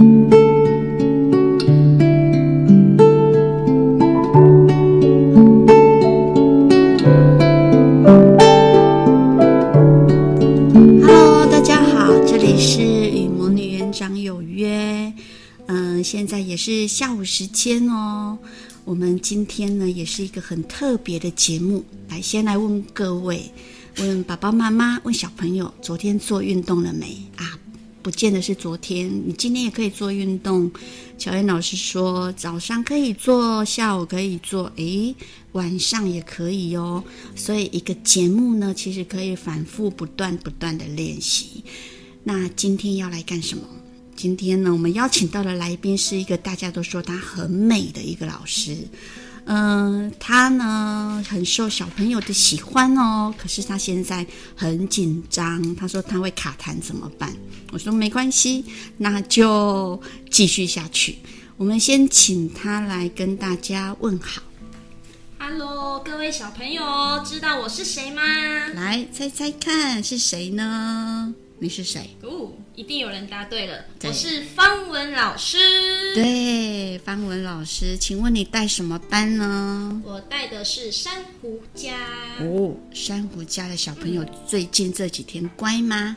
Hello，大家好，这里是与魔女园长有约。嗯，现在也是下午时间哦。我们今天呢，也是一个很特别的节目。来，先来问各位，问爸爸妈妈，问小朋友，昨天做运动了没啊？不见得是昨天，你今天也可以做运动。乔燕老师说，早上可以做，下午可以做，诶，晚上也可以哦。所以一个节目呢，其实可以反复不断不断的练习。那今天要来干什么？今天呢，我们邀请到的来宾是一个大家都说她很美的一个老师。嗯，他呢很受小朋友的喜欢哦，可是他现在很紧张。他说他会卡痰怎么办？我说没关系，那就继续下去。我们先请他来跟大家问好。Hello，各位小朋友，知道我是谁吗？来猜猜看是谁呢？你是谁？哦，一定有人答对了。对我是方文老师。对，方文老师，请问你带什么班呢？我带的是珊瑚家。哦，珊瑚家的小朋友最近这几天乖吗？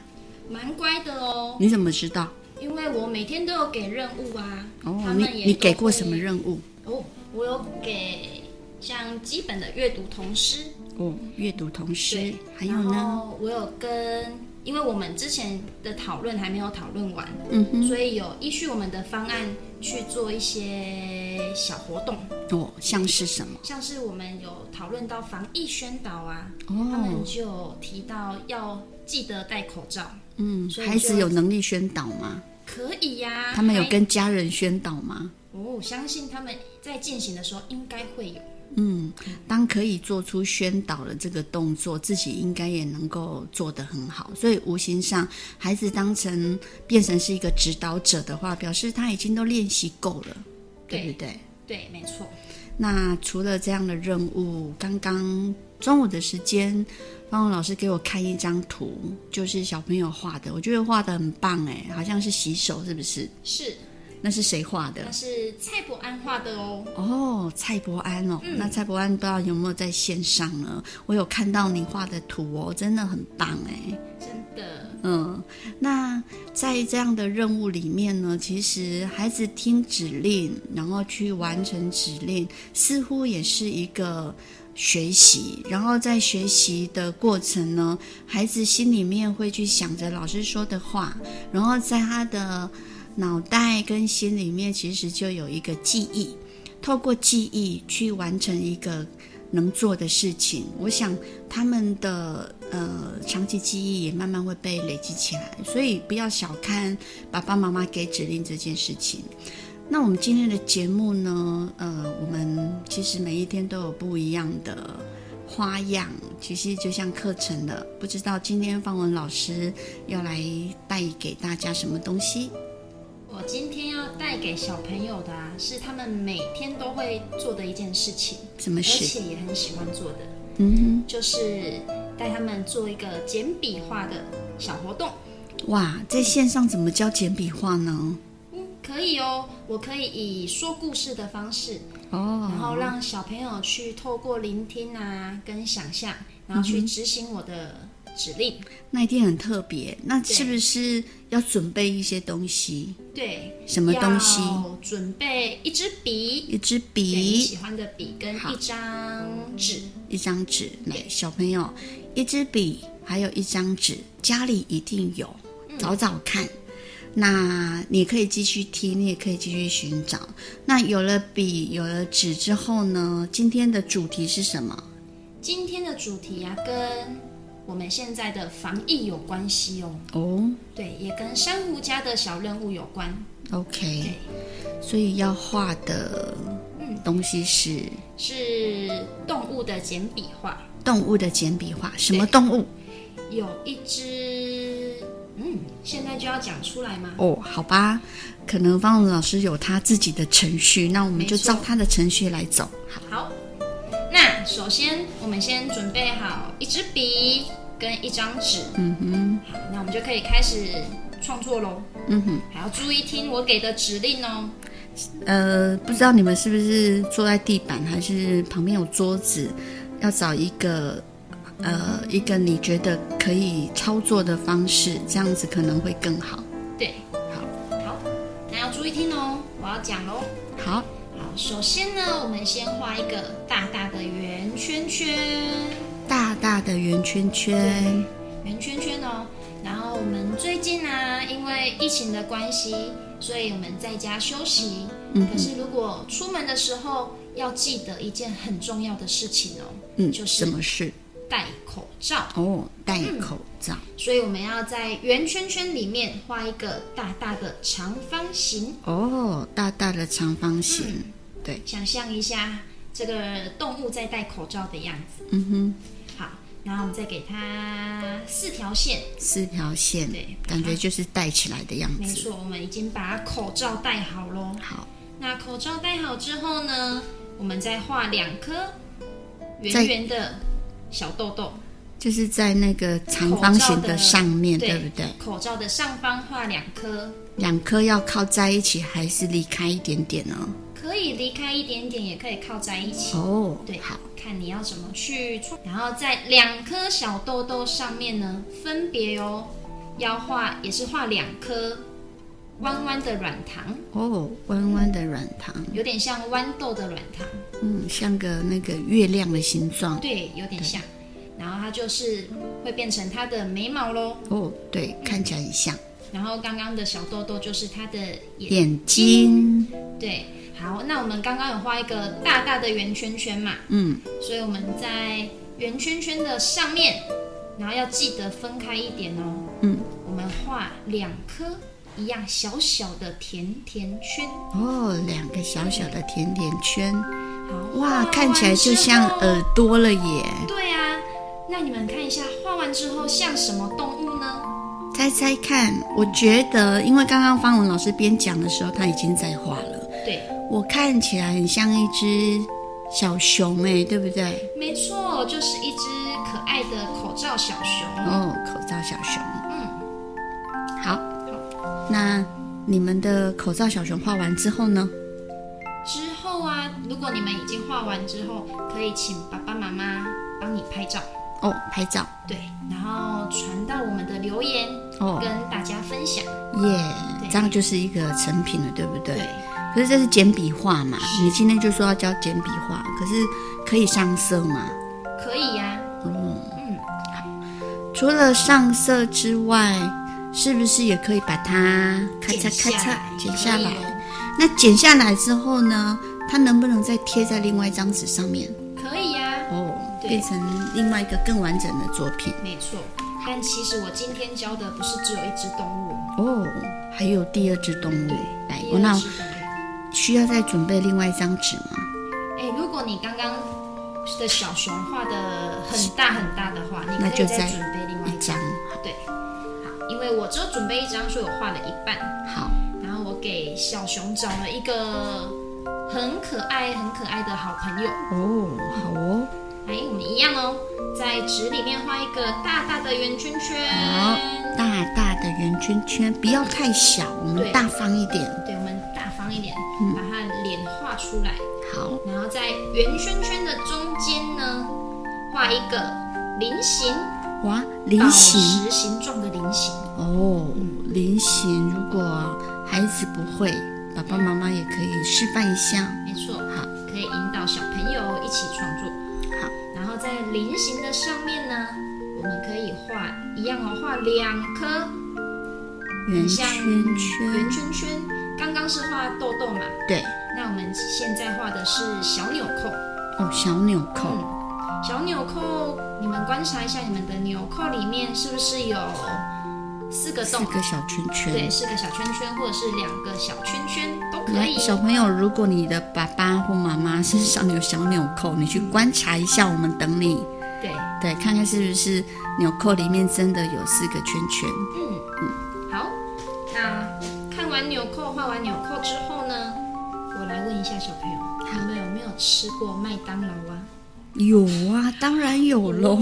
蛮乖的哦。你怎么知道？因为我每天都有给任务啊。哦，他们也你你给过什么任务？哦，我有给像基本的阅读童诗。哦，阅读童诗对，还有呢？我有跟。因为我们之前的讨论还没有讨论完，嗯哼，所以有依据我们的方案去做一些小活动。哦，像是什么？像是我们有讨论到防疫宣导啊，哦，他们就提到要记得戴口罩。嗯，孩子有能力宣导吗？可以呀、啊。他们有跟家人宣导吗？哦，相信他们在进行的时候应该会有。嗯，当可以做出宣导的这个动作，自己应该也能够做得很好。所以无形上，孩子当成变成是一个指导者的话，表示他已经都练习够了，对，对不对？对，没错。那除了这样的任务，刚刚中午的时间，方文老师给我看一张图，就是小朋友画的，我觉得画的很棒哎，好像是洗手，是不是？是。那是谁画的？那是蔡伯安画的哦。哦，蔡伯安哦，嗯、那蔡伯安不知道有没有在线上呢？我有看到你画的图哦，真的很棒哎，真的。嗯，那在这样的任务里面呢，其实孩子听指令，然后去完成指令，似乎也是一个学习。然后在学习的过程呢，孩子心里面会去想着老师说的话，然后在他的。脑袋跟心里面其实就有一个记忆，透过记忆去完成一个能做的事情。我想他们的呃长期记忆也慢慢会被累积起来，所以不要小看爸爸妈妈给指令这件事情。那我们今天的节目呢，呃，我们其实每一天都有不一样的花样，其实就像课程了。不知道今天方文老师要来带给大家什么东西？我今天要带给小朋友的啊，是他们每天都会做的一件事情，什么事？而且也很喜欢做的，嗯哼，就是带他们做一个简笔画的小活动。哇，在线上怎么教简笔画呢？嗯，可以哦，我可以以说故事的方式哦，然后让小朋友去透过聆听啊，跟想象，然后去执行我的。指令，那一定很特别。那是不是要准备一些东西？对，什么东西？准备一支笔，一支笔，你喜欢的笔跟一张纸，一张纸。对，小朋友，一支笔，还有一张纸，家里一定有，找找看。嗯、那你可以继续听，你也可以继续寻找。那有了笔，有了纸之后呢？今天的主题是什么？今天的主题呀、啊，跟。我们现在的防疫有关系哦。哦，对，也跟珊瑚家的小任务有关。OK，对所以要画的东西是、嗯、是动物的简笔画。动物的简笔画，什么动物？有一只，嗯，现在就要讲出来吗？哦，好吧，可能方文老师有他自己的程序，那我们就照他的程序来走。好。好那首先，我们先准备好一支笔跟一张纸。嗯哼。好，那我们就可以开始创作喽。嗯哼，还要注意听我给的指令哦。呃，不知道你们是不是坐在地板，还是旁边有桌子？要找一个，呃，一个你觉得可以操作的方式，这样子可能会更好。对，好，好，那要注意听哦，我要讲喽。好，好，首先呢，我们先画一个大大的圆圈圈，大大的圆圈圈，圆圈圈哦。然后我们最近呢、啊，因为疫情的关系，所以我们在家休息。嗯，可是如果出门的时候，要记得一件很重要的事情哦。嗯，就是什么事？戴口罩。哦，戴口罩。嗯，所以我们要在圆圈圈里面画一个大大的长方形。哦，大大的长方形。嗯，对，想象一下这个动物在戴口罩的样子。嗯哼。好然后我们再给它四条线，四条线，对，感觉就是戴起来的样子。没错，我们已经把口罩戴好喽。好，那口罩戴好之后呢，我们再画两颗圆圆的小豆豆，就是在那个长方形的上面，对，对不对？口罩的上方画两颗，两颗要靠在一起还是离开一点点呢？可以离开一点点，也可以靠在一起。哦，对，好，看你要怎么去。然后在两颗小豆豆上面呢，分别哦，要画也是画两颗弯弯的软糖。哦，弯弯的软糖，有点像豌豆的软糖。嗯，像个那个月亮的形状。对，有点像。然后它就是会变成它的眉毛喽。哦，对，看起来很像。然后刚刚的小豆豆就是它的眼睛。眼睛。对。好，那我们刚刚有画一个大大的圆圈圈嘛，嗯，所以我们在圆圈圈的上面，然后要记得分开一点哦，嗯，我们画两颗一样小小的甜甜圈，哦，两个小小的甜甜圈，好，哇，看起来就像耳朵了耶，对啊，那你们看一下，画完之后像什么动物呢？猜猜看，我觉得，因为刚刚方文老师边讲的时候，他已经在画了，对。我看起来很像一只小熊哎，对不对？没错，就是一只可爱的口罩小熊。哦，口罩小熊。嗯，好。好，那你们的口罩小熊画完之后呢？之后啊，如果你们已经画完之后，可以请爸爸妈妈帮你拍照。哦，拍照。对，然后传到我们的留言，哦，跟大家分享。耶，这样就是一个成品了，对不对？对。可是这是简笔画嘛？你今天就说要教简笔画，可是可以上色吗？可以呀、啊。哦，嗯，好。除了上色之外，是不是也可以把它咔嚓咔嚓剪下来？那剪下来之后呢？它能不能再贴在另外一张纸上面？可以呀、啊。哦，变成另外一个更完整的作品。没错。但其实我今天教的不是只有一只动物哦，还有第二只动物。对，来，我那。需要再准备另外一张纸吗？哎，如果你刚刚的小熊画的很大很大的话，你可以再准备另外一张。对，好，因为我只有准备一张，所以我画了一半。好，然后我给小熊找了一个很可爱、很可爱的好朋友。哦，好哦。哎，我们一样哦，在纸里面画一个大大的圆圈圈。好，大大的圆圈圈，不要太小，我们大方一点。对，我们。一点，把它脸画出来。好，然后在圆圈圈的中间呢，画一个菱形。哇，菱形，宝石形状的菱形。哦，菱形。如果孩子不会，爸爸妈妈也可以示范一下。没错，好，可以引导小朋友一起创作。好，然后在菱形的上面呢，我们可以画一样哦，画两颗圆圈圈，圆圈圈。刚刚是画豆豆嘛？对。那我们现在画的是小纽扣。哦，小纽扣。嗯，小纽扣，你们观察一下，你们的纽扣里面是不是有四个洞？四个小圈圈。对，四个小圈圈，或者是两个小圈圈都可以。小朋友，如果你的爸爸或妈妈身上有小纽扣，你去观察一下，我们等你。对对，看看是不是纽扣里面真的有四个圈圈。嗯嗯，一下小朋友，他们有没有吃过麦当劳啊？有啊，当然有喽。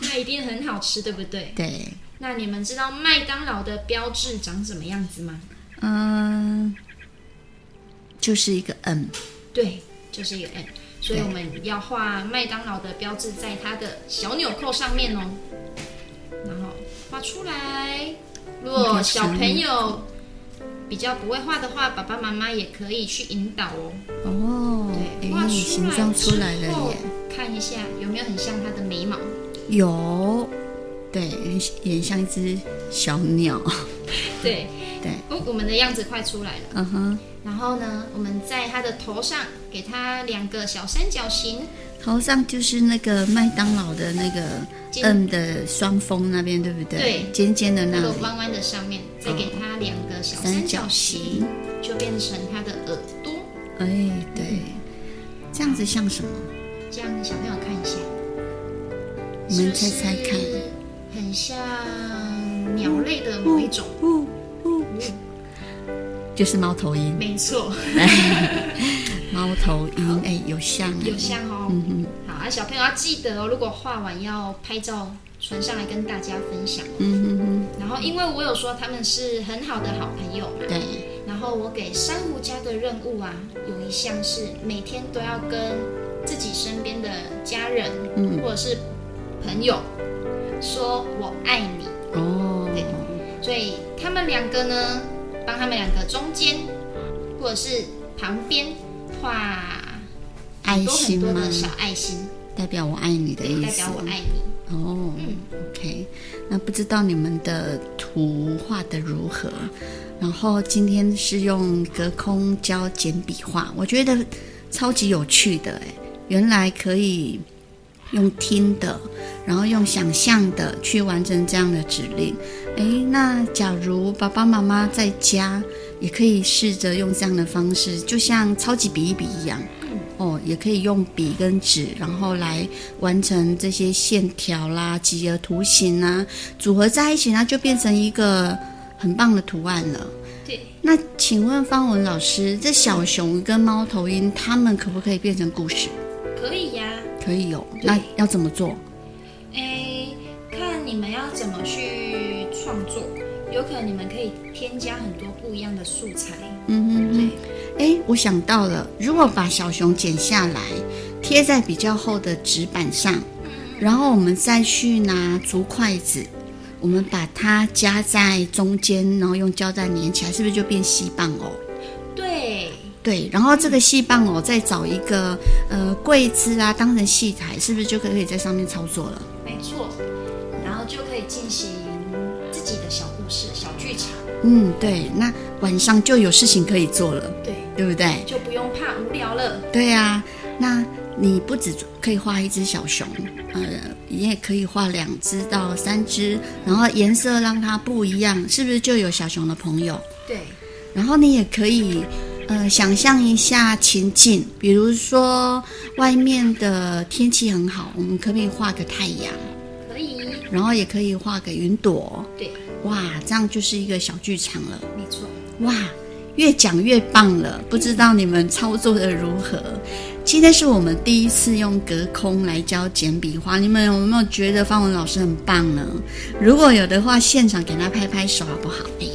那一定很好吃，对不对？对。那你们知道麦当劳的标志长什么样子吗？嗯，就是一个 M。对，就是一个 M。所以我们要画麦当劳的标志在它的小纽扣上面哦，然后画出来。如果小朋友比较不会画的话，爸爸妈妈也可以去引导哦。哦，对，画出来形状出来了耶！看一下有没有很像它的眉毛？有，对，也很像一只小鸟。对对，哦，我们的样子快出来了。嗯哼。然后呢，我们在它的头上给它两个小三角形。头上就是那个麦当劳的那个 M 的双峰那边，对不对？对，尖尖的那里。那个弯弯的上面，再给它两个小三角形，就变成它的耳朵。哎，对，这样子像什么？这样小朋友看一下，你们猜猜看，很像鸟类的某一种。就是猫头鹰。没错。猫头鹰，哎，有像，有像哦。嗯哼，好啊，小朋友要记得哦，如果画完要拍照传上来跟大家分享。嗯哼哼。然后，因为我有说他们是很好的好朋友嘛。对。然后我给珊瑚家的任务啊，有一项是每天都要跟自己身边的家人，嗯，或者是朋友说“我爱你”。哦。对。所以他们两个呢，帮他们两个中间或者是旁边。画爱心吗？小爱心，代表我爱你的意思。代表我爱你。哦，嗯，OK。那不知道你们的图画得如何？然后今天是用隔空教简笔画，我觉得超级有趣的哎！原来可以用听的，然后用想象的去完成这样的指令。诶，那假如爸爸妈妈在家。也可以试着用这样的方式，就像超级笔一笔一样，哦，也可以用笔跟纸，然后来完成这些线条啦、几何图形啊，组合在一起那，就变成一个很棒的图案了。对。那请问方文老师，这小熊跟猫头鹰，它们可不可以变成故事？可以呀。可以有。那要怎么做？哎，看你们要怎么去创作。有可能你们可以添加很多不一样的素材。嗯哼，对。哎，我想到了，如果把小熊剪下来，贴在比较厚的纸板上，嗯，然后我们再去拿竹筷子，我们把它夹在中间，然后用胶带粘起来，是不是就变细棒哦？对。对，然后这个细棒哦再找一个呃柜子啊，当成戏台，是不是就可以在上面操作了？没错，然后就可以进行嗯，对，那晚上就有事情可以做了，对，对不对？就不用怕无聊了。对呀、啊，那你不止可以画一只小熊，呃，你也可以画两只到三只，然后颜色让它不一样，是不是就有小熊的朋友？对。然后你也可以，呃，想象一下情境，比如说外面的天气很好，我们可不可以画个太阳？可以。然后也可以画个云朵。对。哇，这样就是一个小剧场了。没错。哇，越讲越棒了，不知道你们操作的如何？今天是我们第一次用隔空来教简笔画，你们有没有觉得方文老师很棒呢？如果有的话，现场给他拍拍手好不好？哎，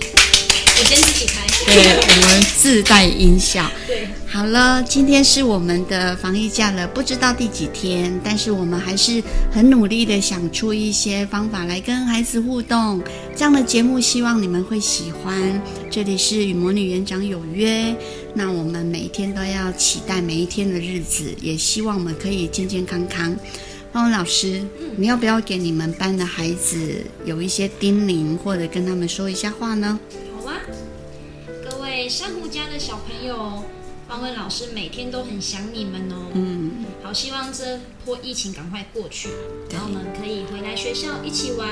我先自己拍。对，我们自带音效。对。好了，今天是我们的防疫假了，不知道第几天，但是我们还是很努力的想出一些方法来跟孩子互动。这样的节目，希望你们会喜欢。这里是与魔女园长有约，那我们每一天都要期待每一天的日子，也希望我们可以健健康康。方文老师，你要不要给你们班的孩子有一些叮咛，或者跟他们说一下话呢？好啊，珊瑚家的小朋友。方文老师每天都很想你们哦，嗯，好，希望这波疫情赶快过去，然后我们可以回来学校一起玩，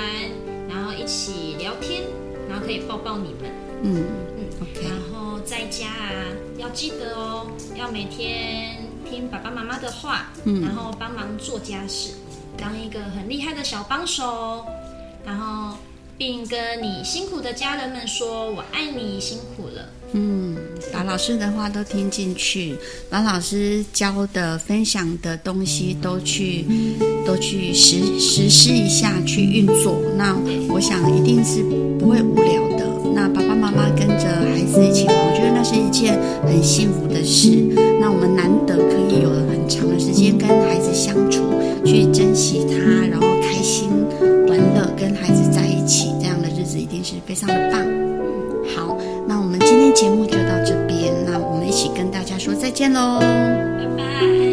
然后一起聊天，然后可以抱抱你们，嗯。嗯，OK，然后在家啊，要记得哦，要每天听爸爸妈妈的话，嗯，然后帮忙做家事，当一个很厉害的小帮手，然后并跟你辛苦的家人们说：“我爱你，辛苦了。”嗯，把老师的话都听进去，把老师教的、分享的东西都去都去实实施一下，去运作。那我想一定是不会无聊的。那爸爸妈妈跟着孩子一起玩，我觉得那是一件很幸福的事。那我们难得可以有了很长的时间跟孩子相处，去珍惜他，然后开心玩乐，跟孩子在一起，这样的日子一定是非常的棒。见喽，拜拜。